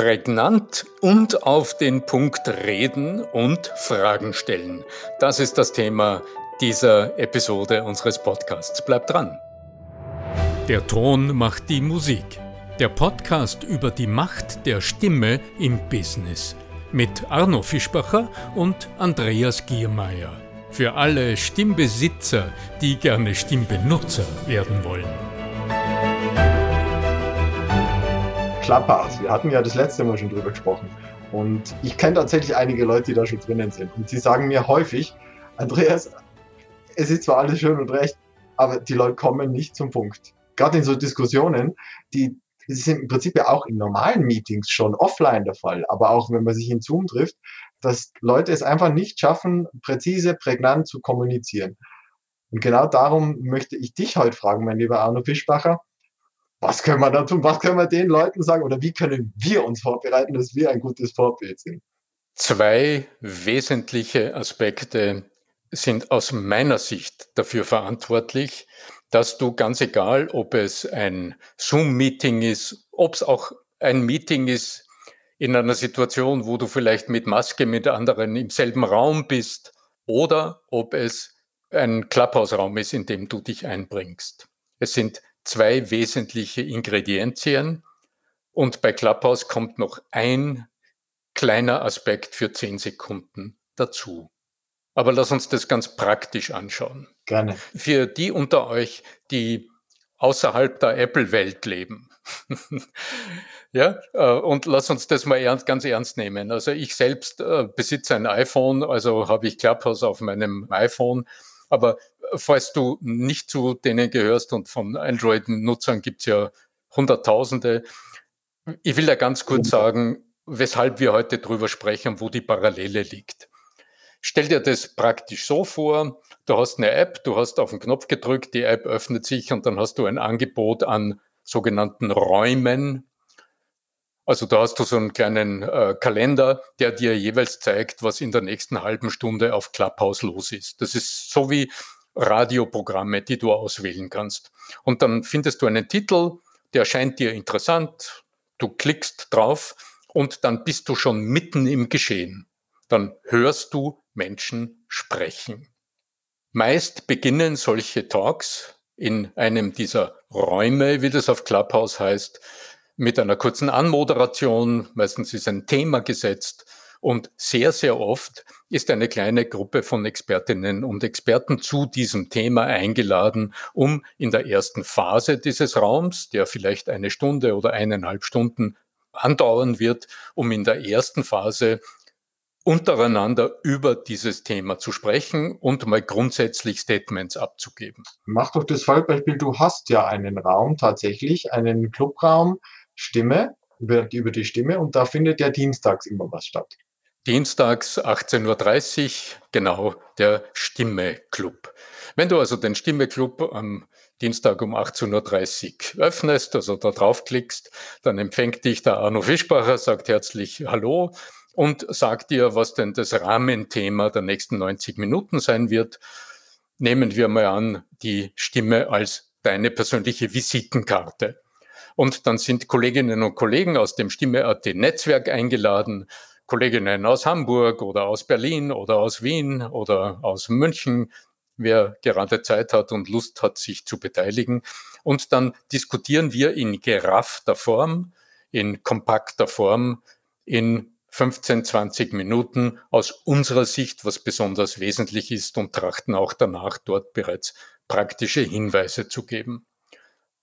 Prägnant und auf den Punkt reden und Fragen stellen. Das ist das Thema dieser Episode unseres Podcasts. Bleibt dran. Der Ton macht die Musik. Der Podcast über die Macht der Stimme im Business. Mit Arno Fischbacher und Andreas Giermeier. Für alle Stimmbesitzer, die gerne Stimmbenutzer werden wollen. Clubhouse. Wir hatten ja das letzte Mal schon drüber gesprochen. Und ich kenne tatsächlich einige Leute, die da schon drinnen sind. Und sie sagen mir häufig, Andreas, es ist zwar alles schön und recht, aber die Leute kommen nicht zum Punkt. Gerade in so Diskussionen, die sind im Prinzip ja auch in normalen Meetings schon offline der Fall, aber auch wenn man sich in Zoom trifft, dass Leute es einfach nicht schaffen, präzise, prägnant zu kommunizieren. Und genau darum möchte ich dich heute fragen, mein lieber Arno Fischbacher was können wir da tun? Was können wir den Leuten sagen? Oder wie können wir uns vorbereiten, dass wir ein gutes Vorbild sind? Zwei wesentliche Aspekte sind aus meiner Sicht dafür verantwortlich, dass du ganz egal, ob es ein Zoom-Meeting ist, ob es auch ein Meeting ist in einer Situation, wo du vielleicht mit Maske mit anderen im selben Raum bist oder ob es ein Clubhouse-Raum ist, in dem du dich einbringst. Es sind zwei wesentliche Ingredienzien und bei Clubhouse kommt noch ein kleiner Aspekt für zehn Sekunden dazu. Aber lass uns das ganz praktisch anschauen. Gerne. Für die unter euch, die außerhalb der Apple-Welt leben. ja, äh, und lass uns das mal ernst, ganz ernst nehmen. Also ich selbst äh, besitze ein iPhone, also habe ich Clubhouse auf meinem iPhone. Aber falls du nicht zu denen gehörst und von Android-Nutzern gibt es ja Hunderttausende, ich will da ganz kurz sagen, weshalb wir heute drüber sprechen, wo die Parallele liegt. Stell dir das praktisch so vor, du hast eine App, du hast auf den Knopf gedrückt, die App öffnet sich und dann hast du ein Angebot an sogenannten Räumen, also da hast du so einen kleinen äh, Kalender, der dir jeweils zeigt, was in der nächsten halben Stunde auf Clubhouse los ist. Das ist so wie Radioprogramme, die du auswählen kannst. Und dann findest du einen Titel, der scheint dir interessant, du klickst drauf und dann bist du schon mitten im Geschehen. Dann hörst du Menschen sprechen. Meist beginnen solche Talks in einem dieser Räume, wie das auf Clubhouse heißt, mit einer kurzen Anmoderation. Meistens ist ein Thema gesetzt. Und sehr, sehr oft ist eine kleine Gruppe von Expertinnen und Experten zu diesem Thema eingeladen, um in der ersten Phase dieses Raums, der vielleicht eine Stunde oder eineinhalb Stunden andauern wird, um in der ersten Phase untereinander über dieses Thema zu sprechen und mal grundsätzlich Statements abzugeben. Mach doch das Fallbeispiel, du hast ja einen Raum tatsächlich, einen Clubraum, Stimme, über, über die Stimme und da findet ja dienstags immer was statt. Dienstags 18.30 Uhr, genau, der Stimme-Club. Wenn du also den Stimme-Club am Dienstag um 18.30 Uhr öffnest, also da draufklickst, dann empfängt dich der Arno Fischbacher, sagt herzlich Hallo und sagt dir, was denn das Rahmenthema der nächsten 90 Minuten sein wird. Nehmen wir mal an, die Stimme als deine persönliche Visitenkarte. Und dann sind Kolleginnen und Kollegen aus dem Stimme.at Netzwerk eingeladen, Kolleginnen aus Hamburg oder aus Berlin oder aus Wien oder aus München, wer gerade Zeit hat und Lust hat, sich zu beteiligen. Und dann diskutieren wir in geraffter Form, in kompakter Form, in 15, 20 Minuten aus unserer Sicht, was besonders wesentlich ist und trachten auch danach dort bereits praktische Hinweise zu geben.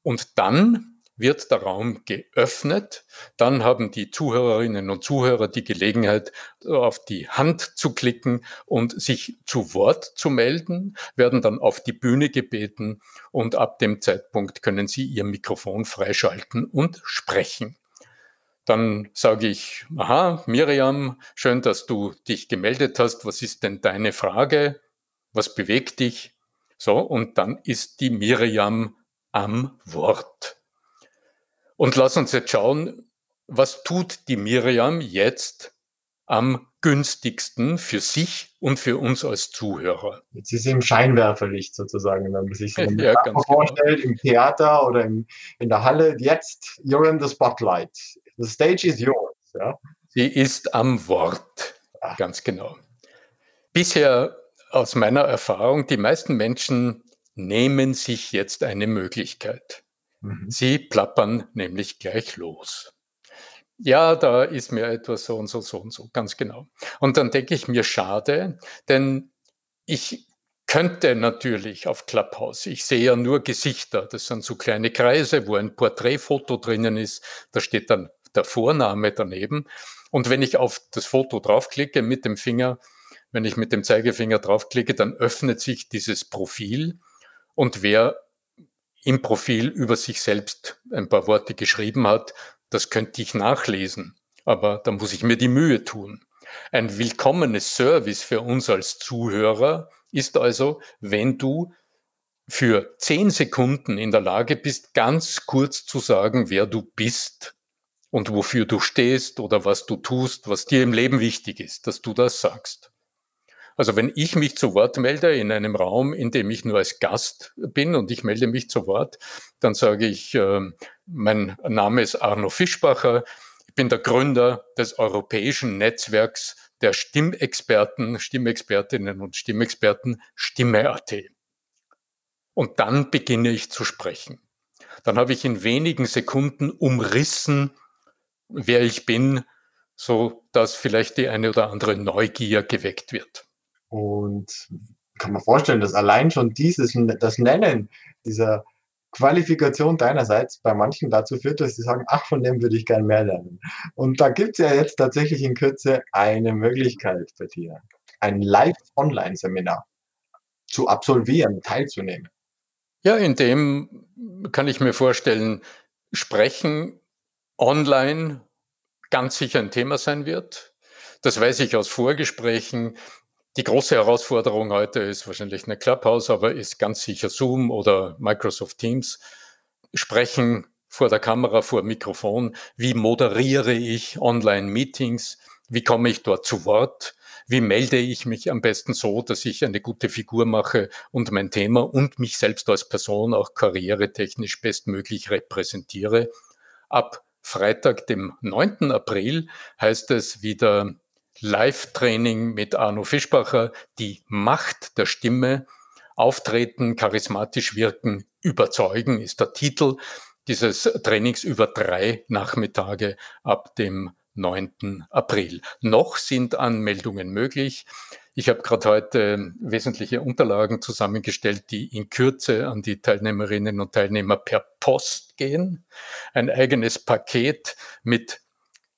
Und dann wird der Raum geöffnet. Dann haben die Zuhörerinnen und Zuhörer die Gelegenheit, auf die Hand zu klicken und sich zu Wort zu melden, werden dann auf die Bühne gebeten und ab dem Zeitpunkt können sie ihr Mikrofon freischalten und sprechen. Dann sage ich, aha, Miriam, schön, dass du dich gemeldet hast. Was ist denn deine Frage? Was bewegt dich? So, und dann ist die Miriam am Wort. Und lass uns jetzt schauen, was tut die Miriam jetzt am günstigsten für sich und für uns als Zuhörer. Jetzt ist sie im Scheinwerferlicht sozusagen, wenn man sich so ja, genau. vorstellt, genau. im Theater oder im, in der Halle. Jetzt, you're in the spotlight. The stage is yours. ja? Sie ist am Wort, ah. ganz genau. Bisher aus meiner Erfahrung, die meisten Menschen nehmen sich jetzt eine Möglichkeit. Mhm. Sie plappern nämlich gleich los. Ja, da ist mir etwas so und so, so und so, ganz genau. Und dann denke ich mir, schade, denn ich könnte natürlich auf Clubhouse. Ich sehe ja nur Gesichter. Das sind so kleine Kreise, wo ein Porträtfoto drinnen ist. Da steht dann der Vorname daneben. Und wenn ich auf das Foto draufklicke mit dem Finger, wenn ich mit dem Zeigefinger draufklicke, dann öffnet sich dieses Profil. Und wer im Profil über sich selbst ein paar Worte geschrieben hat, das könnte ich nachlesen. Aber da muss ich mir die Mühe tun. Ein willkommenes Service für uns als Zuhörer ist also, wenn du für zehn Sekunden in der Lage bist, ganz kurz zu sagen, wer du bist und wofür du stehst oder was du tust, was dir im Leben wichtig ist, dass du das sagst. Also wenn ich mich zu Wort melde in einem Raum, in dem ich nur als Gast bin und ich melde mich zu Wort, dann sage ich, äh, mein Name ist Arno Fischbacher, ich bin der Gründer des europäischen Netzwerks der Stimmexperten, Stimmexpertinnen und Stimmexperten Stimme.at. Und dann beginne ich zu sprechen. Dann habe ich in wenigen Sekunden umrissen, wer ich bin, so dass vielleicht die eine oder andere Neugier geweckt wird. Und kann man vorstellen, dass allein schon dieses, das Nennen dieser Qualifikation deinerseits bei manchen dazu führt, dass sie sagen, ach, von dem würde ich gern mehr lernen. Und da gibt es ja jetzt tatsächlich in Kürze eine Möglichkeit bei dir, ein Live-Online-Seminar zu absolvieren, teilzunehmen. Ja, in dem kann ich mir vorstellen, Sprechen online ganz sicher ein Thema sein wird. Das weiß ich aus Vorgesprächen. Die große Herausforderung heute ist wahrscheinlich eine Clubhouse, aber ist ganz sicher Zoom oder Microsoft Teams. Sprechen vor der Kamera, vor Mikrofon. Wie moderiere ich Online-Meetings? Wie komme ich dort zu Wort? Wie melde ich mich am besten so, dass ich eine gute Figur mache und mein Thema und mich selbst als Person auch karrieretechnisch bestmöglich repräsentiere? Ab Freitag, dem 9. April, heißt es wieder Live-Training mit Arno Fischbacher, die Macht der Stimme, auftreten, charismatisch wirken, überzeugen ist der Titel dieses Trainings über drei Nachmittage ab dem 9. April. Noch sind Anmeldungen möglich. Ich habe gerade heute wesentliche Unterlagen zusammengestellt, die in Kürze an die Teilnehmerinnen und Teilnehmer per Post gehen. Ein eigenes Paket mit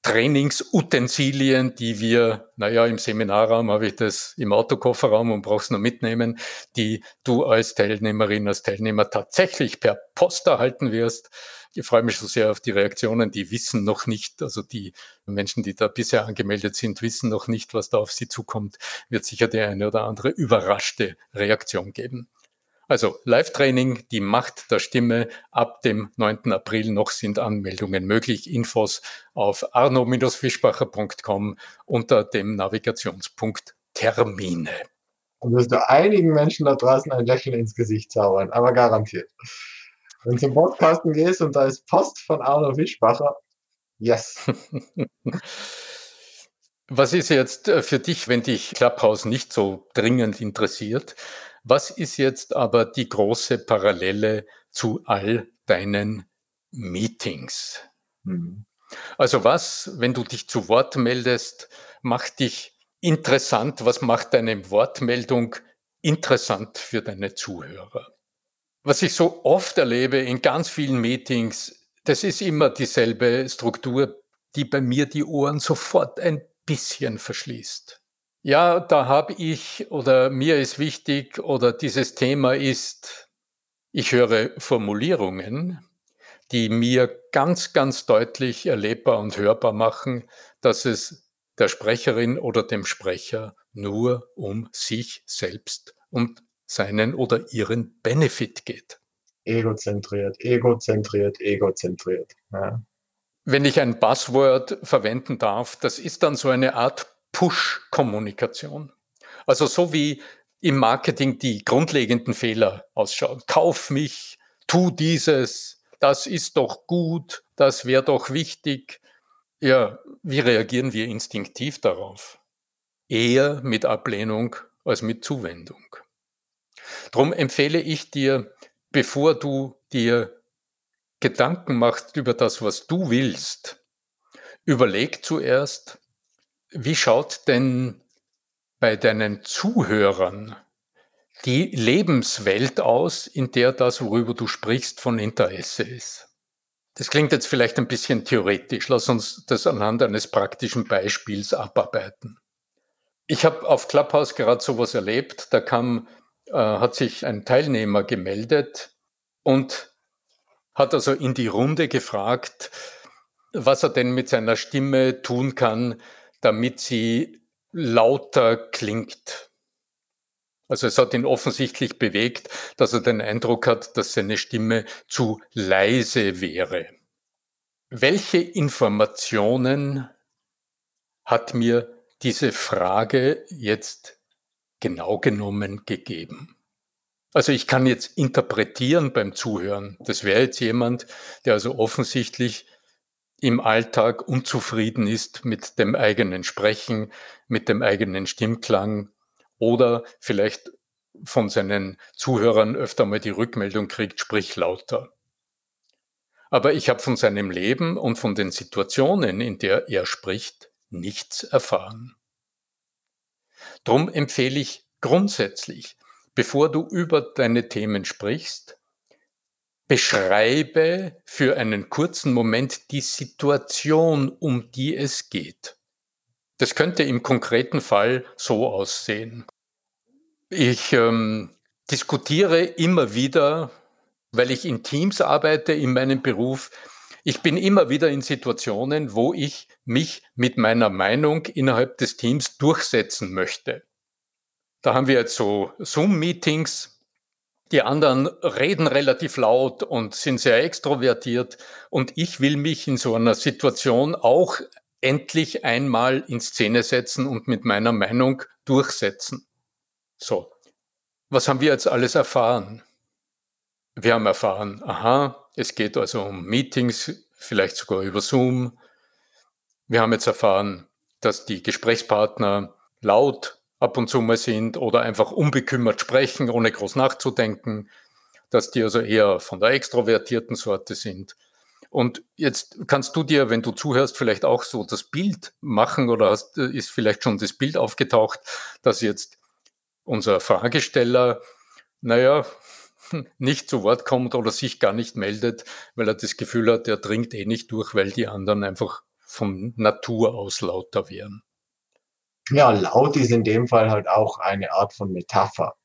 Trainingsutensilien, die wir, naja, im Seminarraum habe ich das im Autokofferraum und brauchst nur mitnehmen, die du als Teilnehmerin, als Teilnehmer tatsächlich per Post erhalten wirst. Ich freue mich so sehr auf die Reaktionen, die wissen noch nicht, also die Menschen, die da bisher angemeldet sind, wissen noch nicht, was da auf sie zukommt, wird sicher die eine oder andere überraschte Reaktion geben. Also Live-Training, die Macht der Stimme ab dem 9. April noch sind Anmeldungen möglich. Infos auf arno-fischbacher.com unter dem Navigationspunkt Termine. Und wirst du einigen Menschen da draußen ein Lächeln ins Gesicht zaubern, aber garantiert. Wenn du zum Podcasten gehst und da ist Post von Arno Fischbacher, yes. Was ist jetzt äh, für dich, wenn dich Clubhouse nicht so dringend interessiert? Was ist jetzt aber die große Parallele zu all deinen Meetings? Mhm. Also was, wenn du dich zu Wort meldest, macht dich interessant? Was macht deine Wortmeldung interessant für deine Zuhörer? Was ich so oft erlebe in ganz vielen Meetings, das ist immer dieselbe Struktur, die bei mir die Ohren sofort ein bisschen verschließt. Ja, da habe ich oder mir ist wichtig oder dieses Thema ist, ich höre Formulierungen, die mir ganz, ganz deutlich erlebbar und hörbar machen, dass es der Sprecherin oder dem Sprecher nur um sich selbst und seinen oder ihren Benefit geht. Egozentriert, egozentriert, egozentriert. Ja. Wenn ich ein Buzzword verwenden darf, das ist dann so eine Art Push-Kommunikation. Also so wie im Marketing die grundlegenden Fehler ausschauen. Kauf mich, tu dieses, das ist doch gut, das wäre doch wichtig. Ja, wie reagieren wir instinktiv darauf? Eher mit Ablehnung als mit Zuwendung. Darum empfehle ich dir, bevor du dir Gedanken machst über das, was du willst, überleg zuerst, wie schaut denn bei deinen Zuhörern die Lebenswelt aus, in der das, worüber du sprichst, von Interesse ist. Das klingt jetzt vielleicht ein bisschen theoretisch. Lass uns das anhand eines praktischen Beispiels abarbeiten. Ich habe auf Clubhouse gerade sowas erlebt. Da kam, äh, hat sich ein Teilnehmer gemeldet und hat also in die Runde gefragt, was er denn mit seiner Stimme tun kann, damit sie lauter klingt. Also es hat ihn offensichtlich bewegt, dass er den Eindruck hat, dass seine Stimme zu leise wäre. Welche Informationen hat mir diese Frage jetzt genau genommen gegeben? Also ich kann jetzt interpretieren beim Zuhören. Das wäre jetzt jemand, der also offensichtlich im Alltag unzufrieden ist mit dem eigenen Sprechen, mit dem eigenen Stimmklang, oder vielleicht von seinen Zuhörern öfter mal die Rückmeldung kriegt, sprich lauter. Aber ich habe von seinem Leben und von den Situationen, in der er spricht, nichts erfahren. Drum empfehle ich grundsätzlich, bevor du über deine Themen sprichst, beschreibe für einen kurzen Moment die Situation, um die es geht. Das könnte im konkreten Fall so aussehen. Ich ähm, diskutiere immer wieder, weil ich in Teams arbeite in meinem Beruf. Ich bin immer wieder in Situationen, wo ich mich mit meiner Meinung innerhalb des Teams durchsetzen möchte. Da haben wir jetzt so Zoom-Meetings. Die anderen reden relativ laut und sind sehr extrovertiert. Und ich will mich in so einer Situation auch endlich einmal in Szene setzen und mit meiner Meinung durchsetzen. So, was haben wir jetzt alles erfahren? Wir haben erfahren, aha, es geht also um Meetings, vielleicht sogar über Zoom. Wir haben jetzt erfahren, dass die Gesprächspartner laut ab und zu mal sind oder einfach unbekümmert sprechen, ohne groß nachzudenken, dass die also eher von der extrovertierten Sorte sind und jetzt kannst du dir, wenn du zuhörst, vielleicht auch so das Bild machen oder hast, ist vielleicht schon das Bild aufgetaucht, dass jetzt unser Fragesteller, naja, nicht zu Wort kommt oder sich gar nicht meldet, weil er das Gefühl hat, er dringt eh nicht durch, weil die anderen einfach von Natur aus lauter wären. Ja, laut ist in dem Fall halt auch eine Art von Metapher.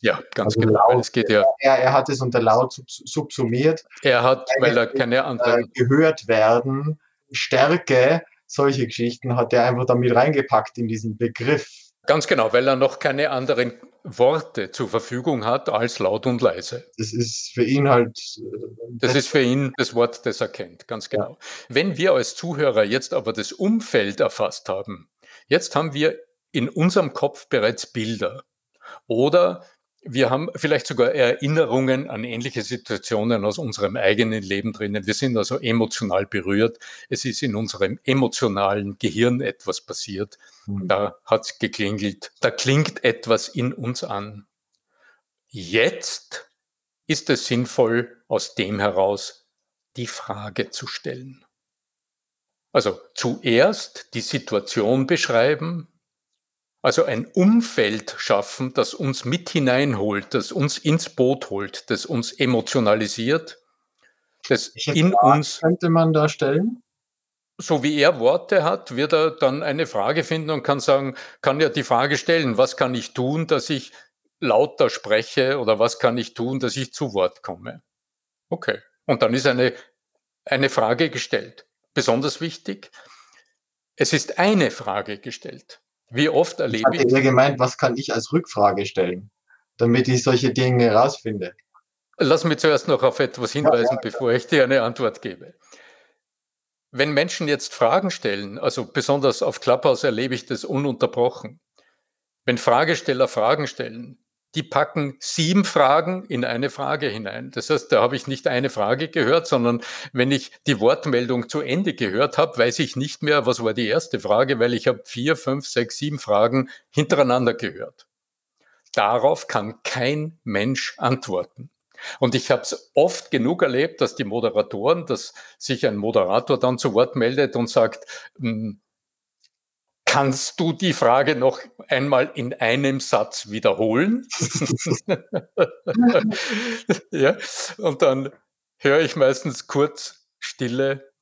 Ja, ganz also genau. Laut, es geht ja. Er, er hat es unter laut subsumiert. Er hat, weil er keine anderen. Äh, gehört werden, Stärke, solche Geschichten hat er einfach damit reingepackt in diesen Begriff. Ganz genau, weil er noch keine anderen Worte zur Verfügung hat als laut und leise. Das ist für ihn halt. Äh, das ist für ihn das Wort, das er kennt, ganz genau. Ja. Wenn wir als Zuhörer jetzt aber das Umfeld erfasst haben, jetzt haben wir in unserem Kopf bereits Bilder. Oder wir haben vielleicht sogar Erinnerungen an ähnliche Situationen aus unserem eigenen Leben drinnen. Wir sind also emotional berührt. Es ist in unserem emotionalen Gehirn etwas passiert. Mhm. Da hat's geklingelt. Da klingt etwas in uns an. Jetzt ist es sinnvoll, aus dem heraus die Frage zu stellen. Also zuerst die Situation beschreiben, also ein Umfeld schaffen, das uns mit hineinholt, das uns ins Boot holt, das uns emotionalisiert, das in Frage uns. Könnte man da stellen? So wie er Worte hat, wird er dann eine Frage finden und kann sagen, kann ja die Frage stellen, was kann ich tun, dass ich lauter spreche oder was kann ich tun, dass ich zu Wort komme? Okay. Und dann ist eine, eine Frage gestellt. Besonders wichtig, es ist eine Frage gestellt. Wie oft erlebe ich. Ich hatte gemeint, was kann ich als Rückfrage stellen, damit ich solche Dinge herausfinde. Lass mich zuerst noch auf etwas hinweisen, ja, ja, bevor ich dir eine Antwort gebe. Wenn Menschen jetzt Fragen stellen, also besonders auf Clubhouse erlebe ich das ununterbrochen. Wenn Fragesteller Fragen stellen, die packen sieben Fragen in eine Frage hinein. Das heißt, da habe ich nicht eine Frage gehört, sondern wenn ich die Wortmeldung zu Ende gehört habe, weiß ich nicht mehr, was war die erste Frage, weil ich habe vier, fünf, sechs, sieben Fragen hintereinander gehört. Darauf kann kein Mensch antworten. Und ich habe es oft genug erlebt, dass die Moderatoren, dass sich ein Moderator dann zu Wort meldet und sagt, hm, Kannst du die Frage noch einmal in einem Satz wiederholen? ja, und dann höre ich meistens kurz Stille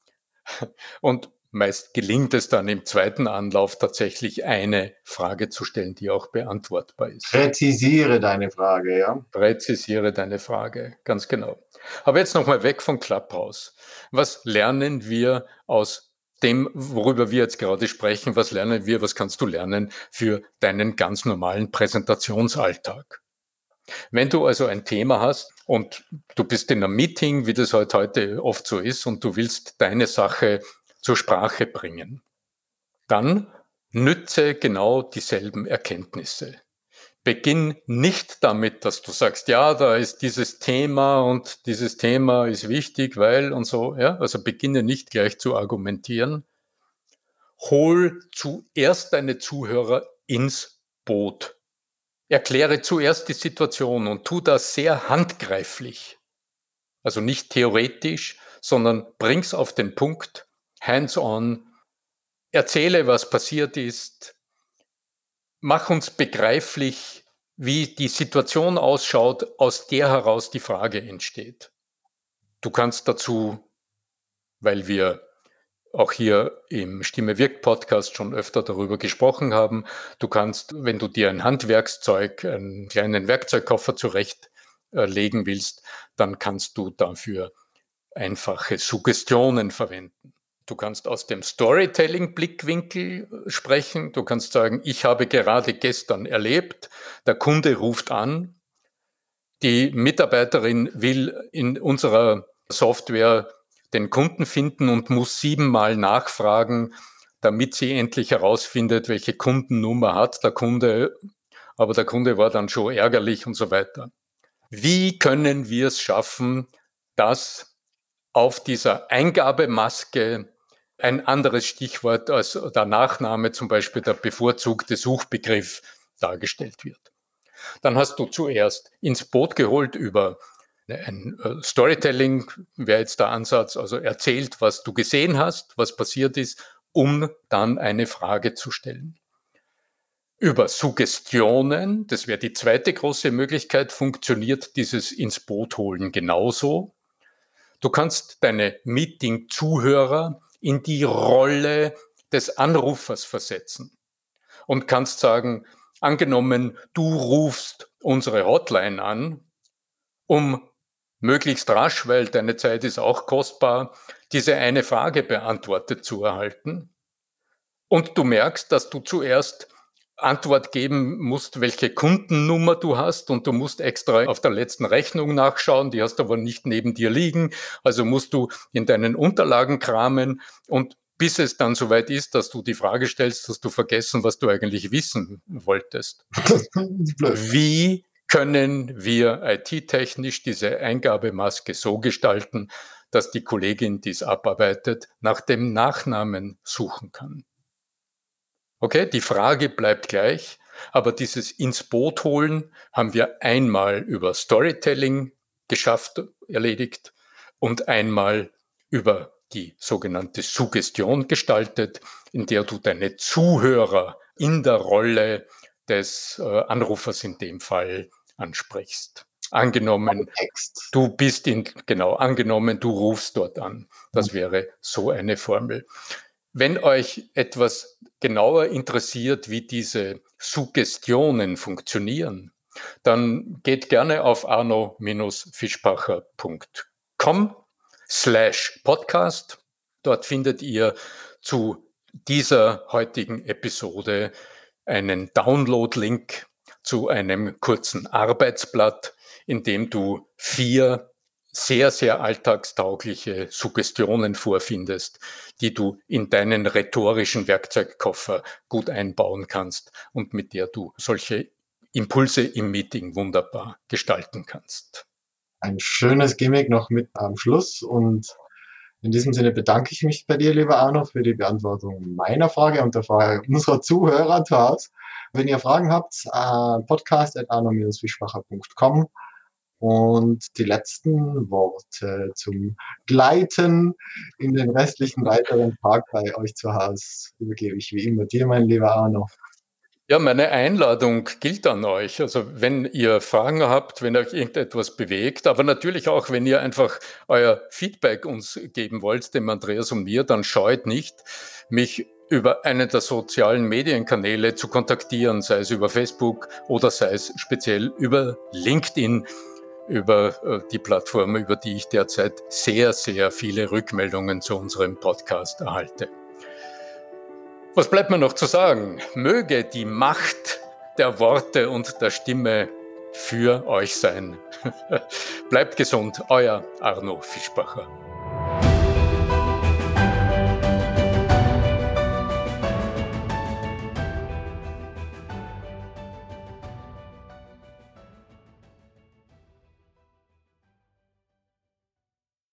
und meist gelingt es dann im zweiten Anlauf tatsächlich eine Frage zu stellen, die auch beantwortbar ist. Präzisiere deine Frage, ja. Präzisiere deine Frage, ganz genau. Aber jetzt nochmal weg von Clubhouse. Was lernen wir aus dem, worüber wir jetzt gerade sprechen, was lernen wir, was kannst du lernen für deinen ganz normalen Präsentationsalltag. Wenn du also ein Thema hast und du bist in einem Meeting, wie das halt heute oft so ist, und du willst deine Sache zur Sprache bringen, dann nütze genau dieselben Erkenntnisse. Beginn nicht damit, dass du sagst, ja, da ist dieses Thema und dieses Thema ist wichtig, weil und so, ja. Also beginne nicht gleich zu argumentieren. Hol zuerst deine Zuhörer ins Boot. Erkläre zuerst die Situation und tu das sehr handgreiflich. Also nicht theoretisch, sondern bring's auf den Punkt, hands on. Erzähle, was passiert ist, mach uns begreiflich, wie die Situation ausschaut, aus der heraus die Frage entsteht. Du kannst dazu, weil wir auch hier im Stimme wirkt Podcast schon öfter darüber gesprochen haben, du kannst, wenn du dir ein Handwerkszeug, einen kleinen Werkzeugkoffer zurechtlegen willst, dann kannst du dafür einfache Suggestionen verwenden. Du kannst aus dem Storytelling-Blickwinkel äh, sprechen. Du kannst sagen, ich habe gerade gestern erlebt, der Kunde ruft an, die Mitarbeiterin will in unserer Software den Kunden finden und muss siebenmal nachfragen, damit sie endlich herausfindet, welche Kundennummer hat der Kunde. Aber der Kunde war dann schon ärgerlich und so weiter. Wie können wir es schaffen, dass auf dieser Eingabemaske ein anderes Stichwort als der Nachname, zum Beispiel der bevorzugte Suchbegriff, dargestellt wird. Dann hast du zuerst ins Boot geholt über ein äh, Storytelling, wäre jetzt der Ansatz, also erzählt, was du gesehen hast, was passiert ist, um dann eine Frage zu stellen. Über Suggestionen, das wäre die zweite große Möglichkeit, funktioniert dieses ins Boot holen genauso. Du kannst deine Meeting-Zuhörer in die Rolle des Anrufers versetzen und kannst sagen, angenommen, du rufst unsere Hotline an, um möglichst rasch, weil deine Zeit ist auch kostbar, diese eine Frage beantwortet zu erhalten. Und du merkst, dass du zuerst Antwort geben musst, welche Kundennummer du hast und du musst extra auf der letzten Rechnung nachschauen, die hast aber nicht neben dir liegen, also musst du in deinen Unterlagen kramen und bis es dann soweit ist, dass du die Frage stellst, hast du vergessen, was du eigentlich wissen wolltest. Wie können wir IT-technisch diese Eingabemaske so gestalten, dass die Kollegin, die es abarbeitet, nach dem Nachnamen suchen kann? Okay, die Frage bleibt gleich, aber dieses ins Boot holen haben wir einmal über Storytelling geschafft, erledigt und einmal über die sogenannte Suggestion gestaltet, in der du deine Zuhörer in der Rolle des äh, Anrufers in dem Fall ansprichst. Angenommen, du bist in, genau, angenommen, du rufst dort an. Das wäre so eine Formel. Wenn euch etwas genauer interessiert, wie diese Suggestionen funktionieren, dann geht gerne auf arno-fischbacher.com slash podcast. Dort findet ihr zu dieser heutigen Episode einen Download-Link zu einem kurzen Arbeitsblatt, in dem du vier sehr, sehr alltagstaugliche Suggestionen vorfindest, die du in deinen rhetorischen Werkzeugkoffer gut einbauen kannst und mit der du solche Impulse im Meeting wunderbar gestalten kannst. Ein schönes Gimmick noch mit am Schluss und in diesem Sinne bedanke ich mich bei dir, lieber Arno, für die Beantwortung meiner Frage und der Frage unserer Zuhörer zu Hause. Wenn ihr Fragen habt, äh, podcast.arno-fischbacher.com und die letzten Worte zum Gleiten in den restlichen weiteren Tag bei euch zu Hause übergebe ich wie immer dir, mein lieber Arno. Ja, meine Einladung gilt an euch. Also wenn ihr Fragen habt, wenn euch irgendetwas bewegt, aber natürlich auch, wenn ihr einfach euer Feedback uns geben wollt, dem Andreas und mir, dann scheut nicht, mich über einen der sozialen Medienkanäle zu kontaktieren, sei es über Facebook oder sei es speziell über LinkedIn, über äh, die Plattform, über die ich derzeit sehr, sehr viele Rückmeldungen zu unserem Podcast erhalte. Was bleibt mir noch zu sagen? Möge die Macht der Worte und der Stimme für euch sein. Bleibt gesund, euer Arno Fischbacher.